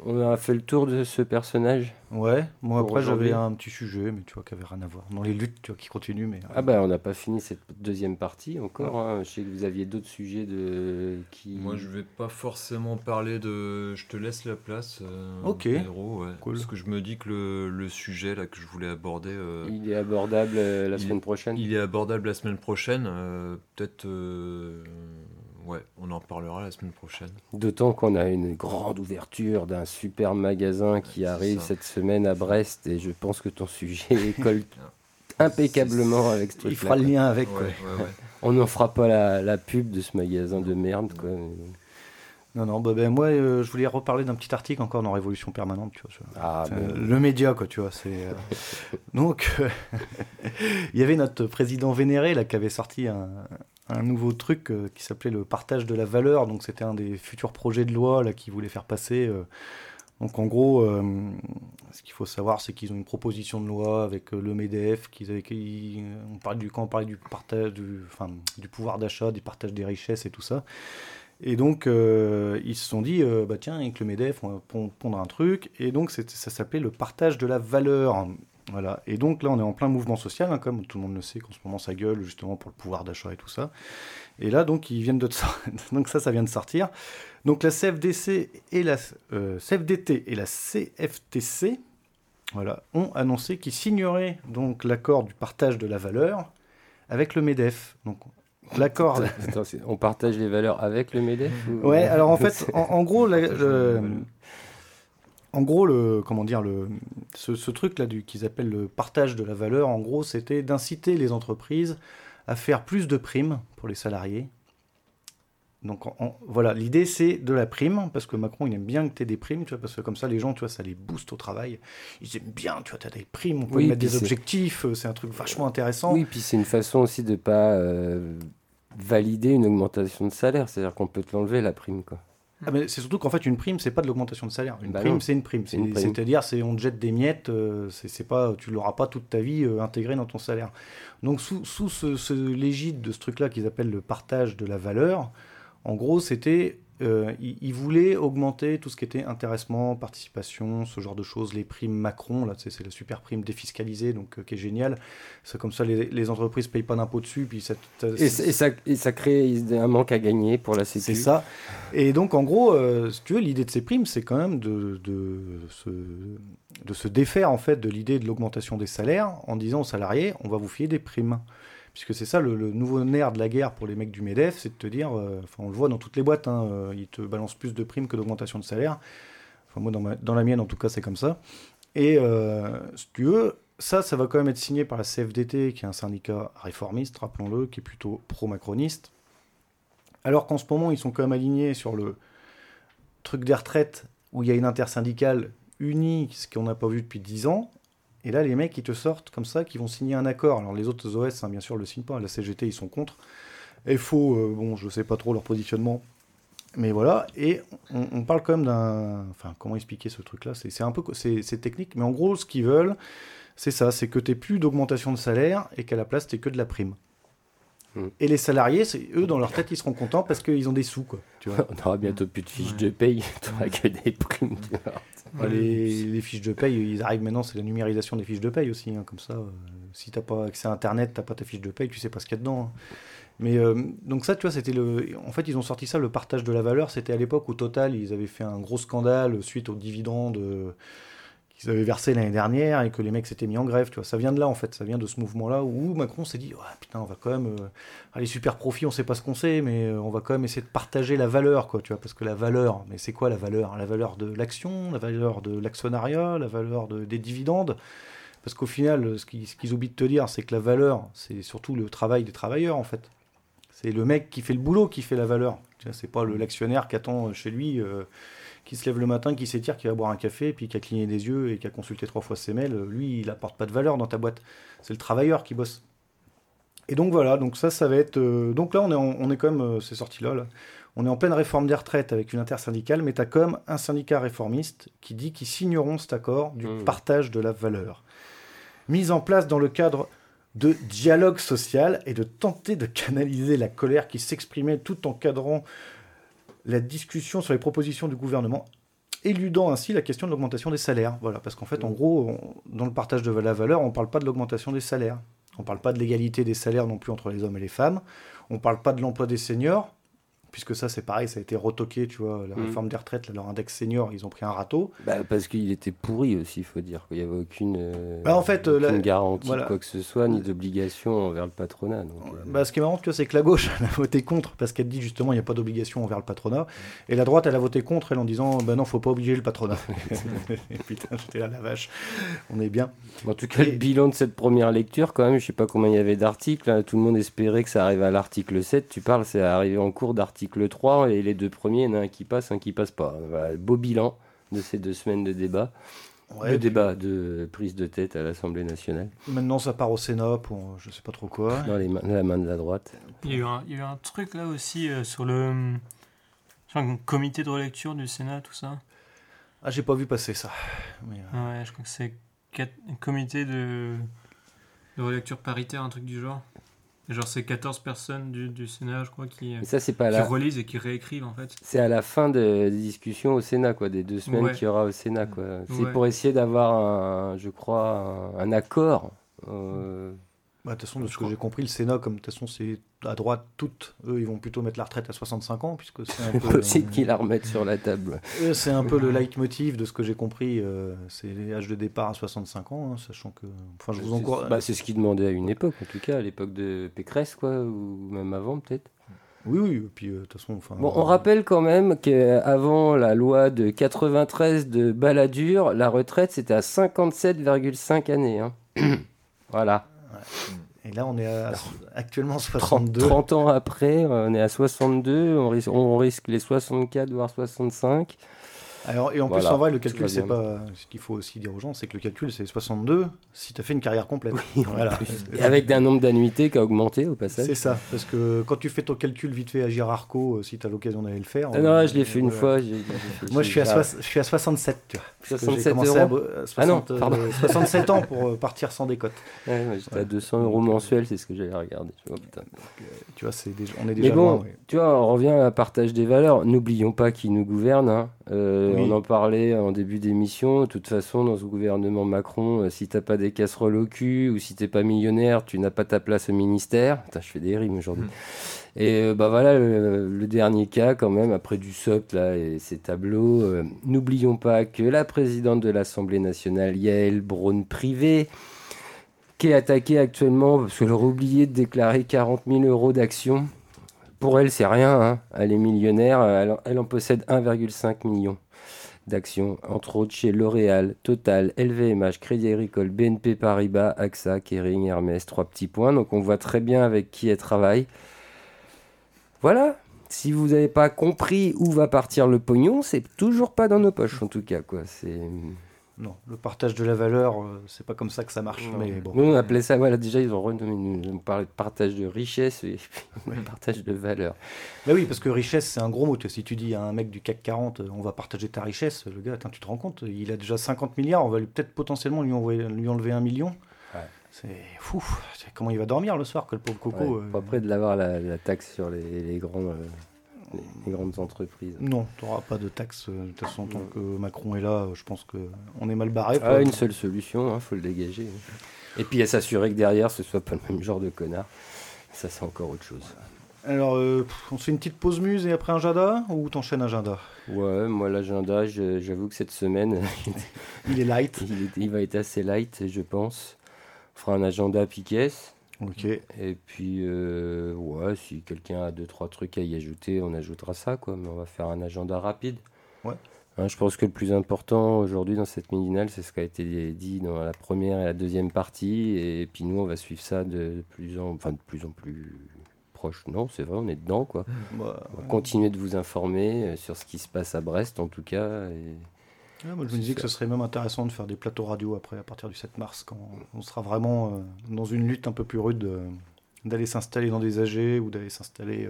On a fait le tour de ce personnage. Ouais, moi après j'avais un petit sujet, mais tu vois, qui avait rien à voir. Dans les luttes, tu vois, qui continuent, mais. Ah bah on n'a pas fini cette deuxième partie encore. Hein. Je sais que vous aviez d'autres sujets de qui. Moi je vais pas forcément parler de. Je te laisse la place. Euh, ok. Héros, ouais. Parce que je me dis que le, le, sujet là que je voulais aborder. Euh, il est abordable euh, la semaine prochaine. Il est abordable la semaine prochaine. Peut-être Ouais, on en parlera la semaine prochaine. D'autant qu'on a une grande ouverture d'un super magasin qui arrive cette semaine à Brest et je pense que ton sujet colle impeccablement avec ce truc. Il fera le lien avec. on n'en fera pas la, pub de ce magasin de merde. Quoi. Non, non, bah, ben, moi, euh, je voulais reparler d'un petit article encore dans Révolution Permanente, tu vois. Ah, ben le média, quoi, tu vois. C'est, euh, Donc, il y avait notre président vénéré, là, qui avait sorti un, un nouveau truc euh, qui s'appelait le partage de la valeur. Donc, c'était un des futurs projets de loi, là, qui voulait faire passer. Donc, en gros, ce qu'il faut savoir, c'est qu'ils ont une proposition de loi avec le MEDEF, qu'ils avaient, on parlait du, quand on parlait du partage, du pouvoir d'achat, du partage des richesses et tout ça. Et donc, euh, ils se sont dit, euh, bah tiens, avec le MEDEF, on va pondre un truc. Et donc, ça s'appelait le partage de la valeur. Voilà. Et donc, là, on est en plein mouvement social, hein, comme tout le monde le sait, qu'en ce moment, ça gueule justement pour le pouvoir d'achat et tout ça. Et là, donc, ils viennent donc ça, ça vient de sortir. Donc, la CFDC et la euh, CFDT et la CFTC voilà, ont annoncé qu'ils signeraient l'accord du partage de la valeur avec le MEDEF. Donc l'accord. on partage les valeurs avec le MEDEF Ouais, alors en fait, en, gros, en gros, le, comment dire, le, ce, truc-là qu'ils appellent le partage de la valeur, en gros, c'était d'inciter les entreprises à faire plus de primes pour les salariés. Donc voilà, l'idée c'est de la prime, parce que Macron il aime bien que tu aies des primes, tu vois, parce que comme ça les gens, tu vois, ça les booste au travail. Ils aiment bien, tu vois, tu as des primes, on peut mettre des objectifs, euh, c'est un truc vachement intéressant. Oui, puis c'est une façon aussi de pas euh, valider une augmentation de salaire, c'est-à-dire qu'on peut te l'enlever la prime, quoi. Ah, c'est surtout qu'en fait, une prime, c'est pas de l'augmentation de salaire. Une bah prime, c'est une prime. C'est-à-dire, c'est on te jette des miettes, euh, c'est pas, tu l'auras pas toute ta vie euh, intégré dans ton salaire. Donc, sous, sous ce, ce l'égide de ce truc-là qu'ils appellent le partage de la valeur, en gros, c'était euh, il, voulait augmenter tout ce qui était intéressement, participation, ce genre de choses, les primes Macron, là, c'est la super prime défiscalisée, donc euh, qui est géniale. C'est comme ça, les, les entreprises payent pas d'impôts dessus, puis ça, et, ça, et, ça, crée un manque à gagner pour la sécurité. C'est ça. Et donc, en gros, euh, si tu veux, l'idée de ces primes, c'est quand même de, de, se, de se défaire en fait de l'idée de l'augmentation des salaires en disant aux salariés, on va vous filer des primes. Puisque c'est ça le, nouveau nerf de la guerre pour les mecs du MEDEF, c'est de te dire, euh, on le voit dans toutes les boîtes, hein, euh, ils te balancent plus de primes que d'augmentation de salaire. Enfin moi dans, la mienne en tout cas c'est comme ça. Et euh, si tu veux, ça, ça va quand même être signé par la CFDT, qui est un syndicat réformiste, rappelons-le, qui est plutôt pro-macroniste. Alors qu'en ce moment, ils sont quand même alignés sur le truc des retraites, où il y a une intersyndicale unie, ce qu'on n'a pas vu depuis 10 ans, et là, les mecs, ils te sortent comme ça, qui vont signer un accord. Alors, les autres OS, hein, bien sûr, le signent pas. La CGT, ils sont contre. FO, euh, bon, je sais pas trop leur positionnement. Mais voilà. Et on, parle quand même d'un. Enfin, comment expliquer ce truc-là? C'est un peu. C'est technique. Mais en gros, ce qu'ils veulent, c'est ça c'est que tu plus d'augmentation de salaire et qu'à la place, tu que de la prime. Et les salariés, eux, dans leur tête, ils seront contents parce qu'ils ont des sous. Quoi, tu vois. On aura bientôt plus de fiches de paye, tu que des primes. les, fiches de paye, ils arrivent maintenant, c'est la numérisation des fiches de paye aussi. Hein, comme ça, euh, si tu n'as pas accès à Internet, tu n'as pas ta fiche de paye, tu sais pas ce qu'il y a dedans. Hein. Mais euh, donc ça, tu vois, c'était le. En fait, ils ont sorti ça, le partage de la valeur. C'était à l'époque où Total, ils avaient fait un gros scandale suite aux dividendes. Euh, qu'ils avaient versé l'année dernière et que les mecs s'étaient mis en grève. Tu vois, ça vient de là en fait, ça vient de ce mouvement-là où Macron s'est dit putain, on va quand même euh, les super profits, on sait pas ce qu'on sait, mais euh, on va quand même essayer de partager la valeur, quoi. Tu vois, parce que la valeur, mais c'est quoi la valeur La valeur de l'action, la valeur de l'actionnariat, la valeur de, des dividendes? Parce qu'au final, ce qu'ils oublient de te dire, c'est que la valeur, c'est surtout le travail des travailleurs en fait. C'est le mec qui fait le boulot qui fait la valeur. C'est pas l'actionnaire qui attend chez lui. Euh, qui se lève le matin, qui s'étire, qui va boire un café, puis qui a cligné des yeux et qui a consulté trois fois ses mails, lui, il apporte pas de valeur dans ta boîte. C'est le travailleur qui bosse. Et donc voilà, donc ça, ça va être. Euh, donc là, on est, on est quand même, euh, c'est sorti là, là, on est en pleine réforme des retraites avec une intersyndicale, mais tu as quand même un syndicat réformiste qui dit qu'ils signeront cet accord du mmh. partage de la valeur. Mise en place dans le cadre de dialogue social et de tenter de canaliser la colère qui s'exprimait tout en cadrant la discussion sur les propositions du gouvernement, éludant ainsi la question de l'augmentation des salaires. Voilà, parce qu'en fait, en gros, dans le partage de la valeur, on ne parle pas de l'augmentation des salaires. On ne parle pas de l'égalité des salaires non plus entre les hommes et les femmes. On ne parle pas de l'emploi des seniors puisque ça c'est pareil, ça a été retoqué, tu vois, la mm. réforme des retraites, leur index senior, ils ont pris un râteau. Bah, parce qu'il était pourri aussi, il faut dire, qu'il n'y avait aucune, euh, bah, en fait, aucune garantie quoi que ce soit, ni d'obligation envers le patronat. Donc, euh. bah, ce qui est marrant, c'est que la gauche elle a voté contre, parce qu'elle dit justement il n'y a pas d'obligation envers le patronat, et la droite elle a voté contre elle en disant ben non, faut pas obliger le patronat. Putain, j'étais là la vache, on est bien. En tout cas, le bilan de cette première lecture, quand même, je sais pas combien il y avait d'articles, hein. tout le monde espérait que ça arrive à l'article 7, tu parles, c'est arrivé en cours d'article 3, et les deux premiers, il y en a un qui passe, un qui passe pas. beau bilan de ces deux semaines de débat. de débat, de prise de tête à l'Assemblée nationale. Maintenant, ça part au Sénat pour je sais pas trop quoi. Dans, les la main de la droite. Il y a eu un, il y a eu un truc là aussi euh, sur le comité de relecture du Sénat, tout ça. Ah, j'ai pas vu passer ça. Euh, ouais, je crois que c'est un comité de, de relecture paritaire, un truc du genre. Genre, c'est 14 personnes du, du, Sénat, je crois, qui, ça, pas qui relisent et qui réécrivent, en fait. C'est à la fin de, des discussions au Sénat, quoi, des deux semaines qu'il y aura au Sénat, quoi. C'est pour essayer d'avoir, un, je crois, un, accord. Euh, Bah, de toute façon, de ce que j'ai compris, le Sénat, comme de toute façon, c'est à droite, toutes, eux, ils vont plutôt mettre la retraite à 65 ans, puisque c'est un peu. possible qu'ils la remettent sur la table. C'est un peu le leitmotiv de ce que j'ai compris. Euh, c'est l'âge de départ à 65 ans, hein, sachant que. Enfin, je vous encourage. Bah, c'est ce qu'ils demandaient à une époque, en tout cas, à l'époque de Pécresse, quoi, ou même avant, peut-être. Oui, oui, et puis euh, de toute façon. Bon, on rappelle quand même qu'avant la loi de 93 de Balladur, la retraite c'était à 57,5 années. Hein. voilà. Et là, on est à, actuellement 62. 30, ans après, on est à 62, on risque, on risque les 64, voire 65. Alors, et en plus, en vrai, le calcul, c'est pas. Ce qu'il faut aussi dire aux gens, c'est que le calcul, c'est 62 si tu as fait une carrière complète. voilà. Et avec un nombre d'annuités qui a augmenté au passage. C'est ça, parce que quand tu fais ton calcul vite fait à Girarco, euh, si tu as l'occasion d'aller le faire. Ah non, euh, je l'ai fait une fois. Moi, je suis, à je suis à 67, tu vois. 67 euros ah non, pardon. 67 ans pour euh, partir sans décote. Ouais, J'étais à 200 euros mensuels, c'est ce que j'avais regardé. tu vois, c'est on est déjà Mais bon, tu vois, on revient à partage des valeurs. N'oublions pas qui nous gouverne. Hein. On en parlait en début d'émission. De toute façon, dans ce gouvernement Macron, si t'as pas des casseroles au cul ou si t'es pas millionnaire, tu n'as pas ta place au ministère. Putain, je fais des rimes aujourd'hui. Hmm. Et euh, bah voilà le, dernier cas quand même après du socle là et ces tableaux. Euh, n'oublions pas que la présidente de l'Assemblée nationale Yael Braun-Privé qui est attaquée actuellement parce qu'elle aurait oublié de déclarer 40 000 euros d'actions. Pour elle, c'est rien. Hein. Elle est millionnaire. Elle en possède 1,5 million entre autres chez L'Oréal, Total, LVMH, Crédit Agricole, BNP Paribas, AXA, Kering, Hermès, trois petits points. Donc on voit très bien avec qui elle travaille. Voilà. Si vous n'avez pas compris où va partir le pognon, c'est toujours pas dans nos poches en tout cas. Quoi. C'est non, le partage de la valeur, euh, c'est pas comme ça que ça marche. Mais bon. Nous, on appelait ça, voilà, déjà, ils ont renommé, on parlait de partage de richesse et partage de valeur. Bah oui, parce que richesse, c'est un gros mot. Si tu dis à un mec du CAC 40, euh, on va partager ta richesse, le gars, attends, tu te rends compte, il a déjà 50 milliards, on va peut-être potentiellement lui, envoyer, lui enlever un million. C'est fou. Comment il va dormir le soir, que le pauvre Coco euh, Après de l'avoir la, taxe sur les, grands les, grandes entreprises. Non, tu n'auras pas de taxe. Euh, de toute façon, tant que Macron est là, je pense qu'on est mal barré. Ah, une seule solution, il hein, faut le dégager. Et puis à s'assurer que derrière, ce soit pas le même genre de connard. Ça, c'est encore autre chose. Alors, euh, on se fait une petite pause muse et après un agenda ou t'enchaînes agenda? Ouais, moi l'agenda, j'avoue que cette semaine, il est light. Il, va être assez light, je pense. On fera un agenda Piquet. Ok. Et puis, euh, ouais, si quelqu'un a deux, trois trucs à y ajouter, on ajoutera ça, quoi. Mais on va faire un agenda rapide. Ouais. Hein, je pense que le plus important aujourd'hui dans cette midinale, c'est ce qui a été dit dans la première et la deuxième partie. Et puis nous, on va suivre ça de plus en, enfin, de plus en plus proche. Non, c'est vrai, on est dedans, quoi. Bah, on va continuer de vous informer euh, sur ce qui se passe à Brest, en tout cas. Et moi, je me disais que ce serait même intéressant de faire des plateaux radio après, à partir du 7 mars, quand on sera vraiment euh, dans une lutte un peu plus rude, euh, d'aller s'installer dans des AG ou d'aller s'installer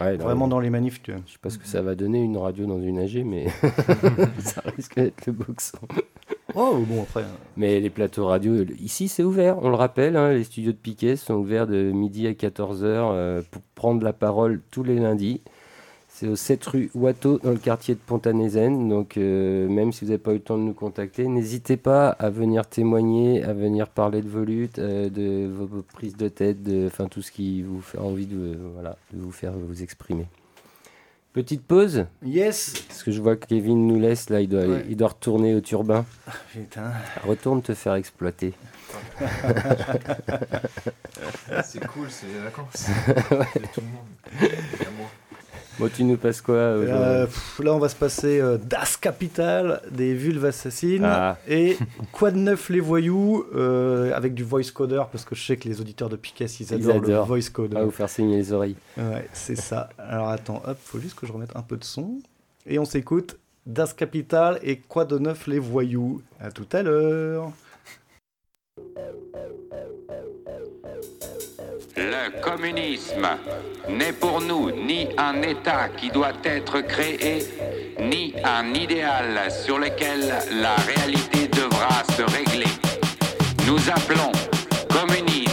euh, vraiment dans les manifs. Tu vois. Je sais pas ce que ça va donner une radio dans une AG, mais ça risque d'être le boxon. Oh, bon, après. Hein. Mais les plateaux radio, ici c'est ouvert, on le rappelle, hein, les studios de Piquet sont ouverts de midi à 14h pour prendre la parole tous les lundis. C'est au 7 rue Watteau, dans le quartier de Pontanézen. Donc, euh, même si vous n'avez pas eu le temps de nous contacter, n'hésitez pas à venir témoigner, à venir parler de vos luttes, euh, de vos, prises de tête, de enfin, tout ce qui vous fait envie de, voilà, de vous faire vous exprimer. Petite pause Yes Parce que je vois que Kevin nous laisse, là, il doit, il doit retourner au turbin. Ah, putain. Retourne te faire exploiter. c'est cool, c'est les vacances. ouais. Tout le monde. Bon, tu nous passes quoi euh, Là, on va se passer euh, Das Capital des Vulves Assassines ah. et Quoi de neuf les voyous euh, avec du voice coder parce que je sais que les auditeurs de Piquet ils adorent, le voice coder. On va vous faire saigner les oreilles. Ouais, c'est ça. Alors attends, hop, faut juste que je remette un peu de son et on s'écoute Das Capital et Quoi de neuf les voyous. À tout à l'heure. Le communisme n'est pour nous ni un État qui doit être créé, ni un idéal sur lequel la réalité devra se régler. Nous appelons communisme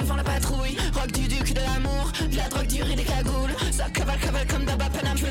devant la patrouille. Rock du duc de l'amour, de la drogue dure et des cagoules. Ça cavale, cavale comme d'Abba Panam, je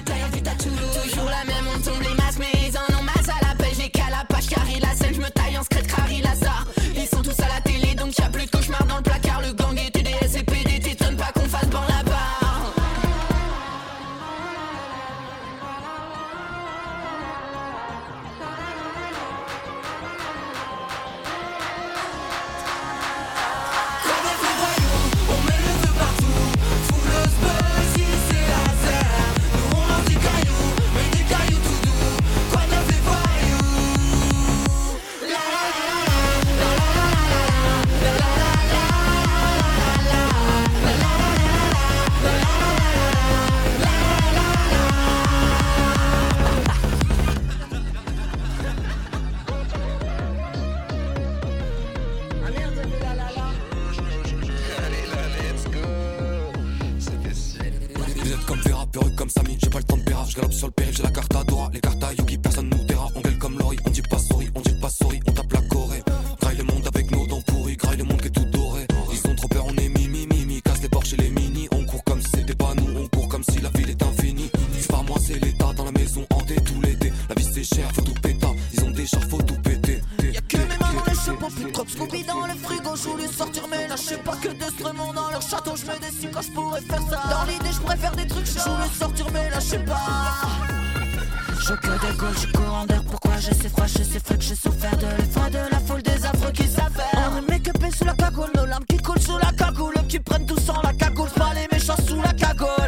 pété, faut. Y'a que mes mains dans les cheveux, plus de trop Scooby dans le frigo, je voulais sortir, mais là pas que de monde dans leur château, je me déçus quand je pourrais faire ça. Dans l'idée, je faire des trucs, je voulais sortir, mais là pas. Je que d'alcool, je courant d'air. Pourquoi je sais froid, je sais que je souffert de l'effroi de la foule des affreux qui s'affairent. On est que sous la cagoule, nos larmes qui coulent sous la cagoule, qui prennent tout sans la cagoule, pas les méchants sous la cagoule.